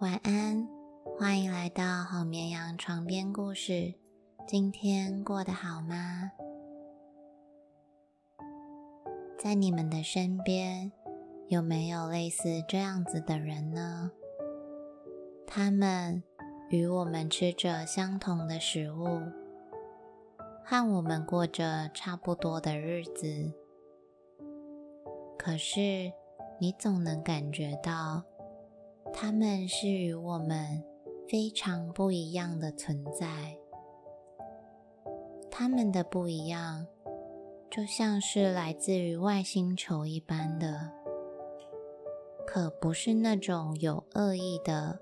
晚安，欢迎来到好绵羊床边故事。今天过得好吗？在你们的身边，有没有类似这样子的人呢？他们与我们吃着相同的食物，和我们过着差不多的日子，可是你总能感觉到。他们是与我们非常不一样的存在，他们的不一样就像是来自于外星球一般的，可不是那种有恶意的，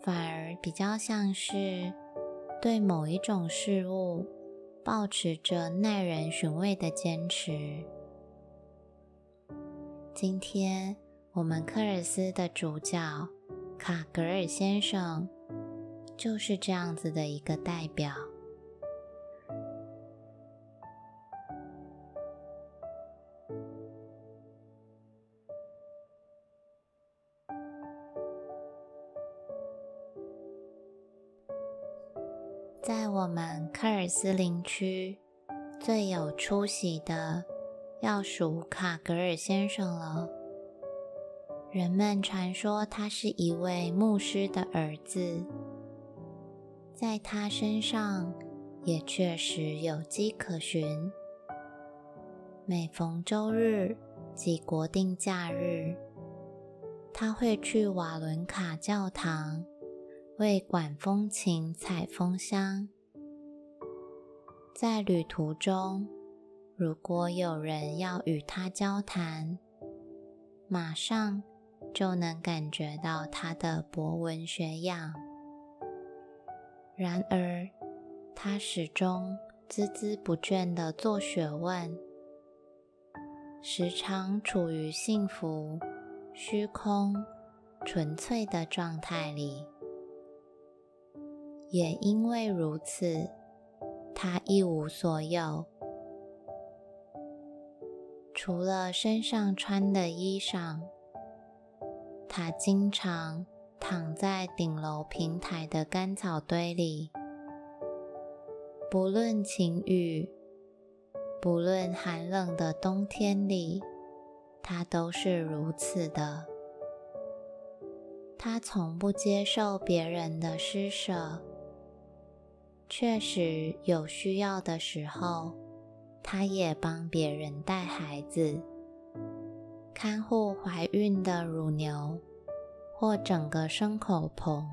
反而比较像是对某一种事物保持着耐人寻味的坚持。今天。我们科尔斯的主角卡格尔先生就是这样子的一个代表。在我们科尔斯林区最有出息的，要数卡格尔先生了。人们传说他是一位牧师的儿子，在他身上也确实有迹可循。每逢周日及国定假日，他会去瓦伦卡教堂为管风琴采风箱。在旅途中，如果有人要与他交谈，马上。就能感觉到他的博闻学养。然而，他始终孜孜不倦地做学问，时常处于幸福、虚空、纯粹的状态里。也因为如此，他一无所有，除了身上穿的衣裳。他经常躺在顶楼平台的干草堆里，不论晴雨，不论寒冷的冬天里，他都是如此的。他从不接受别人的施舍，确实有需要的时候，他也帮别人带孩子。看护怀孕的乳牛，或整个牲口棚。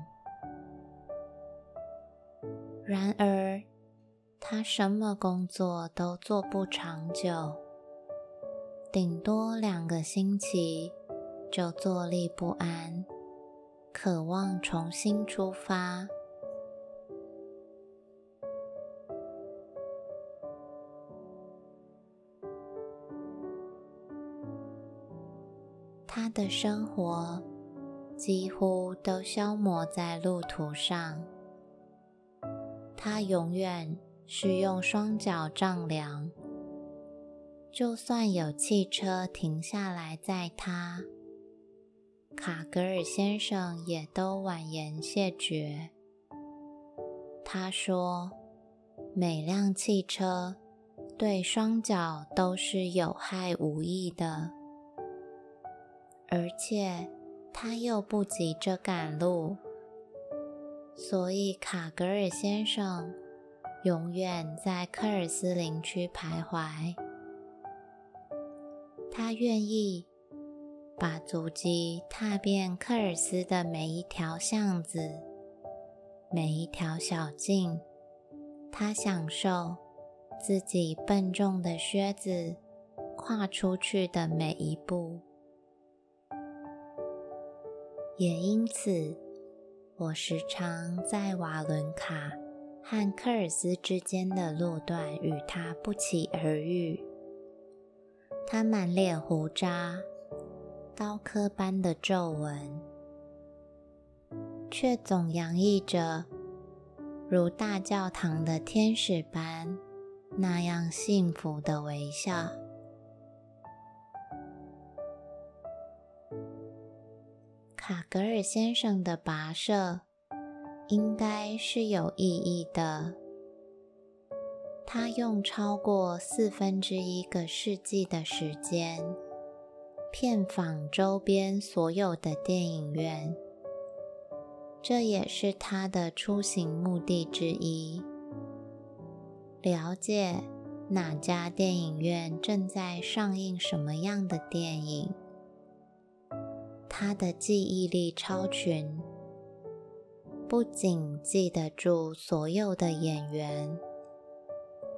然而，他什么工作都做不长久，顶多两个星期就坐立不安，渴望重新出发。他的生活几乎都消磨在路途上。他永远是用双脚丈量，就算有汽车停下来载他，卡格尔先生也都婉言谢绝。他说：“每辆汽车对双脚都是有害无益的。”而且他又不急着赶路，所以卡格尔先生永远在科尔斯林区徘徊。他愿意把足迹踏遍科尔斯的每一条巷子、每一条小径。他享受自己笨重的靴子跨出去的每一步。也因此，我时常在瓦伦卡和科尔斯之间的路段与他不期而遇。他满脸胡渣，刀刻般的皱纹，却总洋溢着如大教堂的天使般那样幸福的微笑。塔格尔先生的跋涉应该是有意义的。他用超过四分之一个世纪的时间，遍访周边所有的电影院，这也是他的出行目的之一。了解哪家电影院正在上映什么样的电影。他的记忆力超群，不仅记得住所有的演员，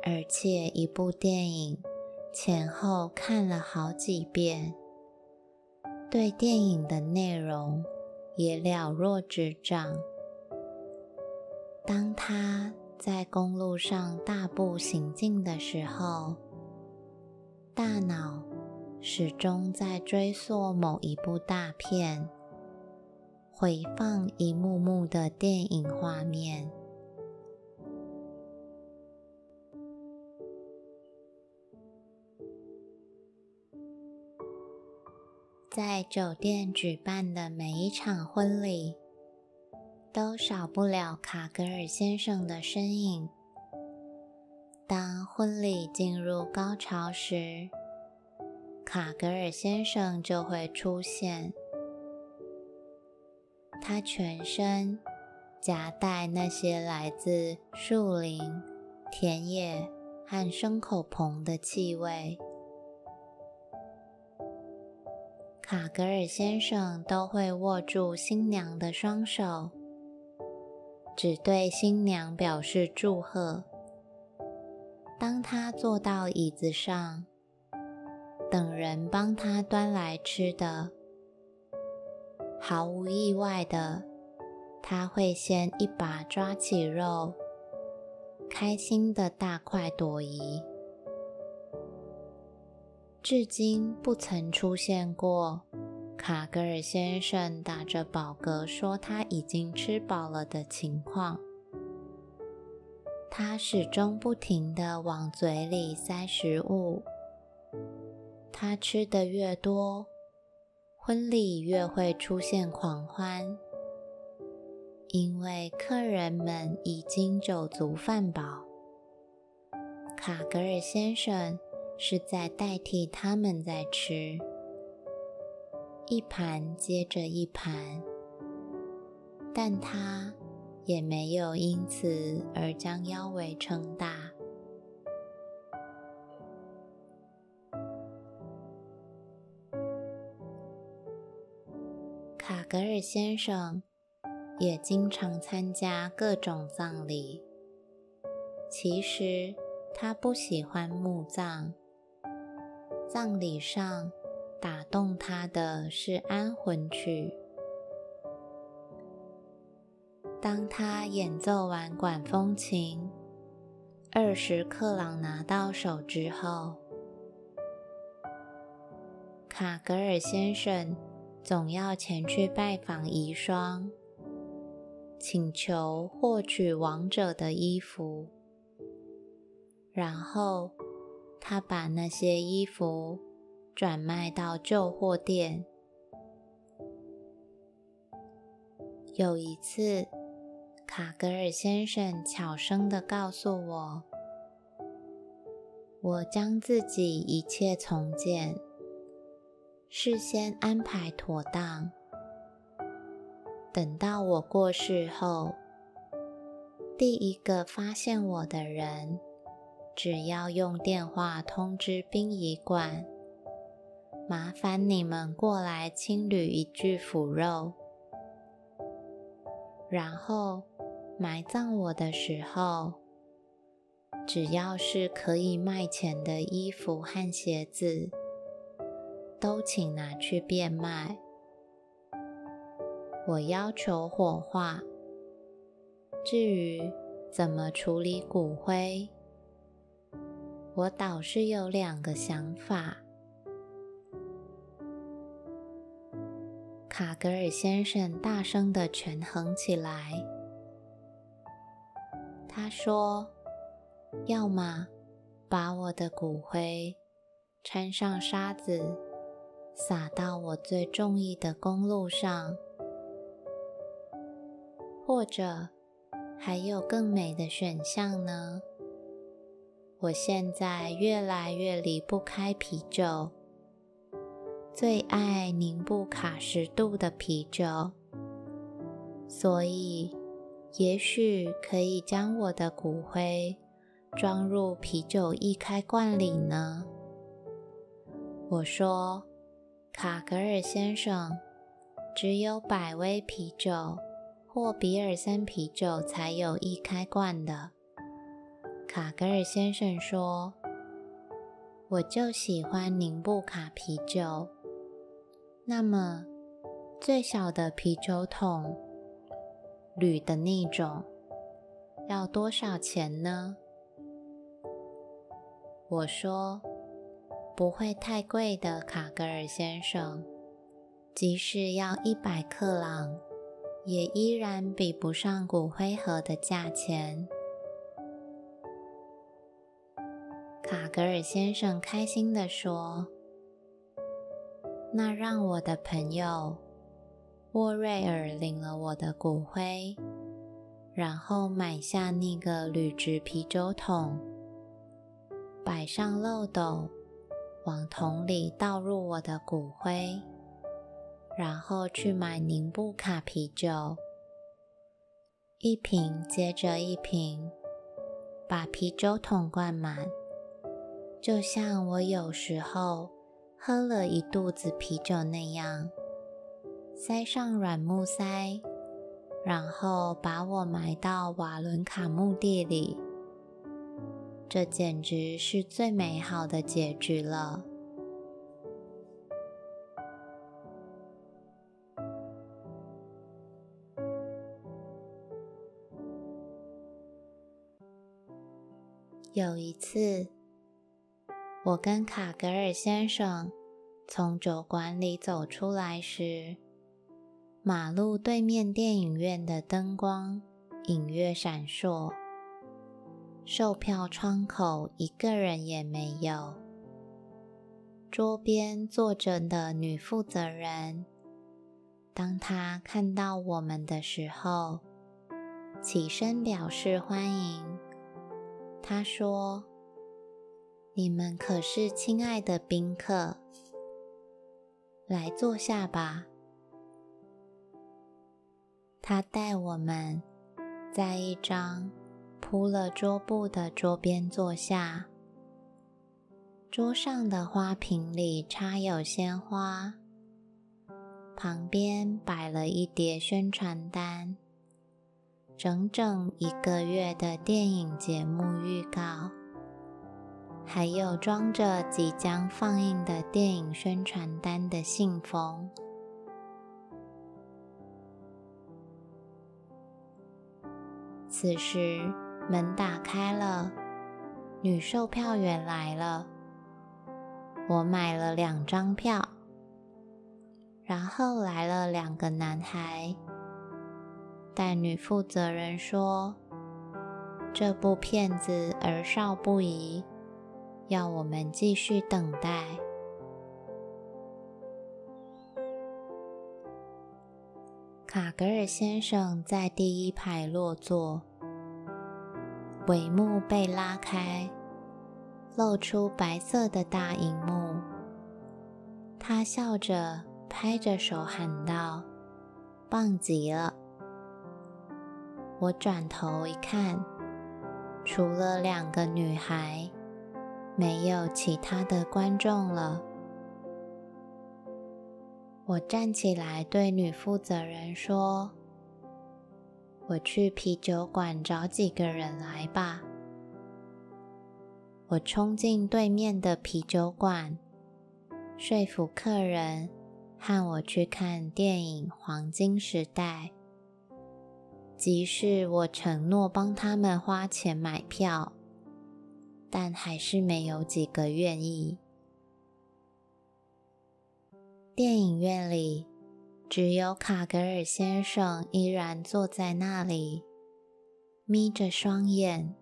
而且一部电影前后看了好几遍，对电影的内容也了若指掌。当他在公路上大步行进的时候，大脑。始终在追溯某一部大片，回放一幕幕的电影画面。在酒店举办的每一场婚礼，都少不了卡格尔先生的身影。当婚礼进入高潮时，卡格尔先生就会出现。他全身夹带那些来自树林、田野和牲口棚的气味。卡格尔先生都会握住新娘的双手，只对新娘表示祝贺。当他坐到椅子上。等人帮他端来吃的，毫无意外的，他会先一把抓起肉，开心的大快朵颐。至今不曾出现过卡格尔先生打着饱嗝说他已经吃饱了的情况。他始终不停的往嘴里塞食物。他吃的越多，婚礼越会出现狂欢，因为客人们已经酒足饭饱。卡格尔先生是在代替他们在吃，一盘接着一盘，但他也没有因此而将腰围撑大。格尔先生也经常参加各种葬礼。其实他不喜欢墓葬，葬礼上打动他的是安魂曲。当他演奏完管风琴，二十克朗拿到手之后，卡格尔先生。总要前去拜访遗孀，请求获取亡者的衣服，然后他把那些衣服转卖到旧货店。有一次，卡格尔先生悄声的告诉我：“我将自己一切重建。”事先安排妥当，等到我过世后，第一个发现我的人，只要用电话通知殡仪馆，麻烦你们过来清理一具腐肉，然后埋葬我的时候，只要是可以卖钱的衣服和鞋子。都请拿去变卖。我要求火化。至于怎么处理骨灰，我倒是有两个想法。卡格尔先生大声的权衡起来。他说：“要么把我的骨灰掺上沙子。”撒到我最中意的公路上，或者还有更美的选项呢？我现在越来越离不开啤酒，最爱宁布卡十度的啤酒，所以也许可以将我的骨灰装入啤酒易开罐里呢。我说：“卡格尔先生，只有百威啤酒或比尔森啤酒才有易开罐的。”卡格尔先生说：“我就喜欢宁布卡啤酒。那么，最小的啤酒桶，铝的那种，要多少钱呢？”我说。不会太贵的，卡格尔先生。即使要一百克朗，也依然比不上骨灰盒的价钱。卡格尔先生开心地说：“那让我的朋友沃瑞尔领了我的骨灰，然后买下那个铝制啤酒桶，摆上漏斗。”往桶里倒入我的骨灰，然后去买宁布卡啤酒，一瓶接着一瓶，把啤酒桶灌满，就像我有时候喝了一肚子啤酒那样，塞上软木塞，然后把我埋到瓦伦卡墓地里。这简直是最美好的结局了。有一次，我跟卡格尔先生从酒馆里走出来时，马路对面电影院的灯光隐约闪烁。售票窗口一个人也没有。桌边坐着的女负责人，当她看到我们的时候，起身表示欢迎。她说：“你们可是亲爱的宾客，来坐下吧。”她带我们在一张。铺了桌布的桌边坐下，桌上的花瓶里插有鲜花，旁边摆了一叠宣传单，整整一个月的电影节目预告，还有装着即将放映的电影宣传单的信封。此时。门打开了，女售票员来了。我买了两张票，然后来了两个男孩。但女负责人说，这部片子儿少不宜，要我们继续等待。卡格尔先生在第一排落座。帷幕被拉开，露出白色的大荧幕。他笑着拍着手喊道：“棒极了！”我转头一看，除了两个女孩，没有其他的观众了。我站起来对女负责人说。我去啤酒馆找几个人来吧。我冲进对面的啤酒馆，说服客人和我去看电影《黄金时代》。即使我承诺帮他们花钱买票，但还是没有几个愿意。电影院里。只有卡格尔先生依然坐在那里，眯着双眼。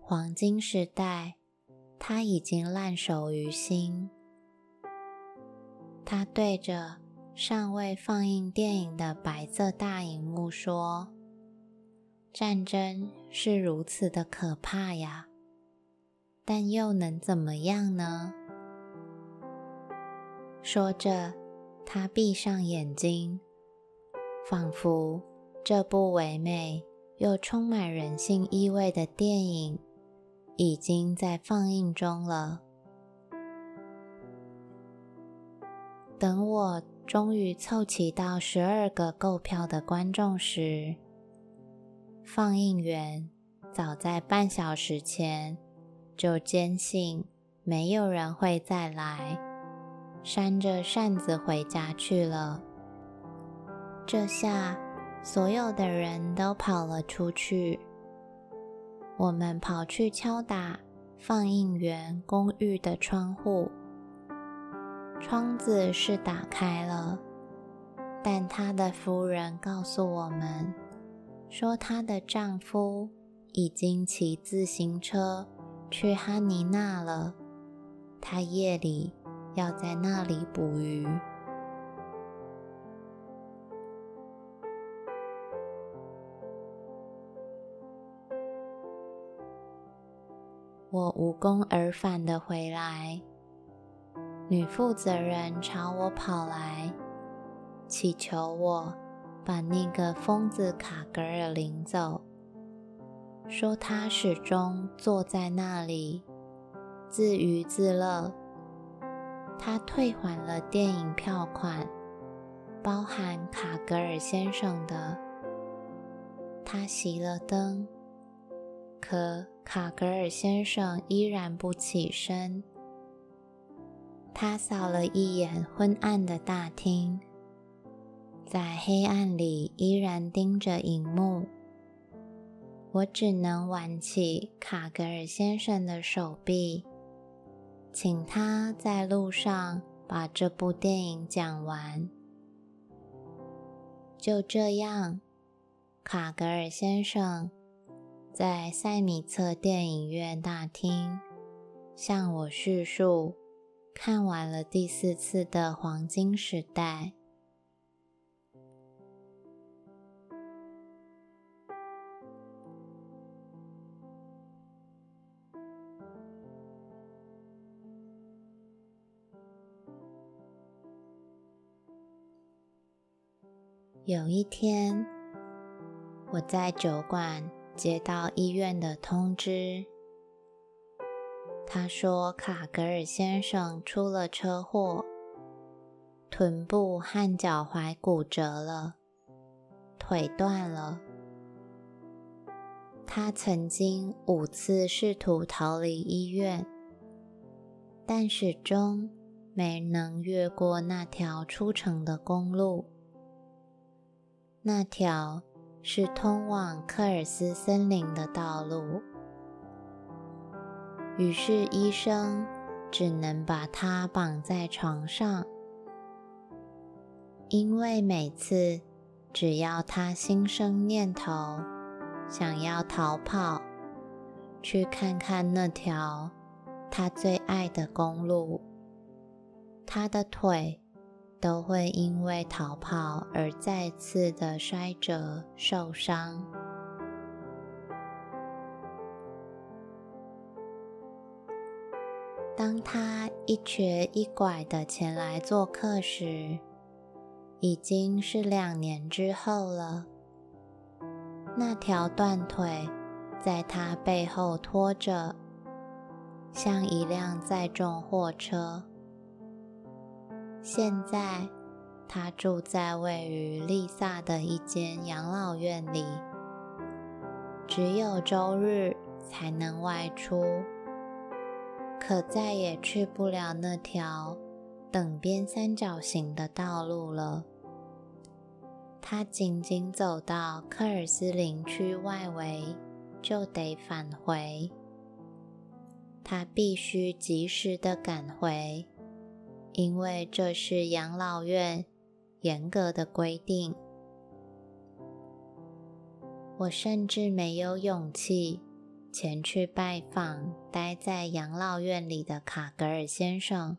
黄金时代，他已经烂熟于心。他对着尚未放映电影的白色大荧幕说：“战争是如此的可怕呀，但又能怎么样呢？”说着，他闭上眼睛，仿佛这部唯美又充满人性意味的电影已经在放映中了。等我终于凑齐到十二个购票的观众时，放映员早在半小时前就坚信没有人会再来。扇着扇子回家去了。这下，所有的人都跑了出去。我们跑去敲打放映员公寓的窗户，窗子是打开了，但她的夫人告诉我们，说她的丈夫已经骑自行车去哈尼纳了。他夜里。要在那里捕鱼。我无功而返的回来，女负责人朝我跑来，祈求我把那个疯子卡格尔领走，说他始终坐在那里自娱自乐。他退还了电影票款，包含卡格尔先生的。他熄了灯，可卡格尔先生依然不起身。他扫了一眼昏暗的大厅，在黑暗里依然盯着荧幕。我只能挽起卡格尔先生的手臂。请他在路上把这部电影讲完。就这样，卡格尔先生在塞米策电影院大厅向我叙述看完了第四次的黄金时代。有一天，我在酒馆接到医院的通知，他说卡格尔先生出了车祸，臀部和脚踝骨折了，腿断了。他曾经五次试图逃离医院，但始终没能越过那条出城的公路。那条是通往科尔斯森林的道路，于是医生只能把他绑在床上，因为每次只要他心生念头，想要逃跑，去看看那条他最爱的公路，他的腿。都会因为逃跑而再次的摔折受伤。当他一瘸一拐的前来做客时，已经是两年之后了。那条断腿在他背后拖着，像一辆载重货车。现在，他住在位于丽萨的一间养老院里，只有周日才能外出，可再也去不了那条等边三角形的道路了。他仅仅走到科尔斯林区外围，就得返回。他必须及时的赶回。因为这是养老院严格的规定，我甚至没有勇气前去拜访待在养老院里的卡格尔先生。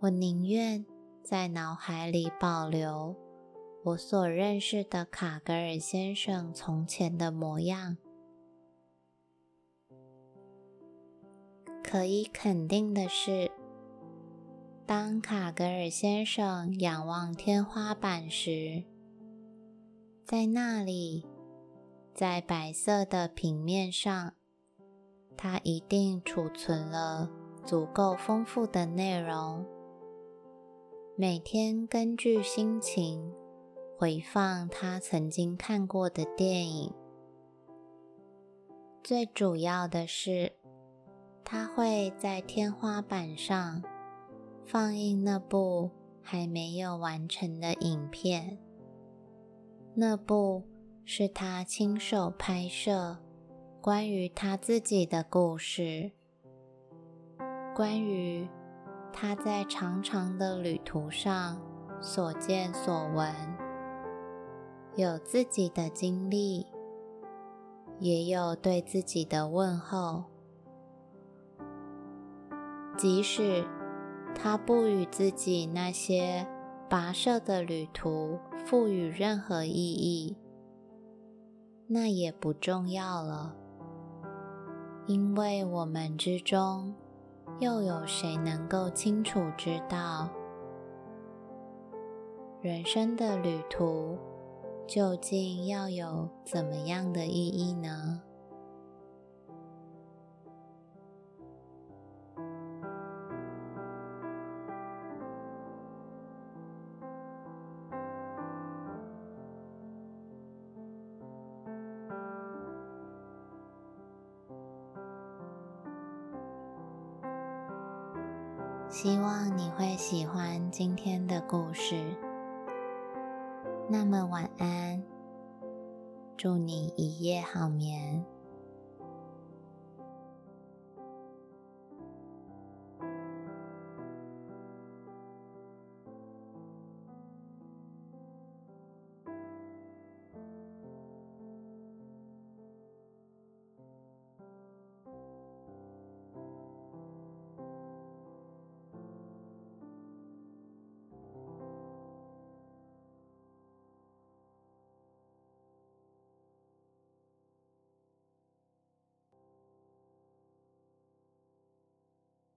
我宁愿在脑海里保留我所认识的卡格尔先生从前的模样。可以肯定的是，当卡格尔先生仰望天花板时，在那里，在白色的平面上，他一定储存了足够丰富的内容。每天根据心情回放他曾经看过的电影。最主要的是，他会在天花板上放映那部还没有完成的影片。那部是他亲手拍摄关于他自己的故事，关于。他在长长的旅途上所见所闻，有自己的经历，也有对自己的问候。即使他不与自己那些跋涉的旅途赋予任何意义，那也不重要了，因为我们之中。又有谁能够清楚知道人生的旅途究竟要有怎么样的意义呢？会喜欢今天的故事。那么晚安，祝你一夜好眠。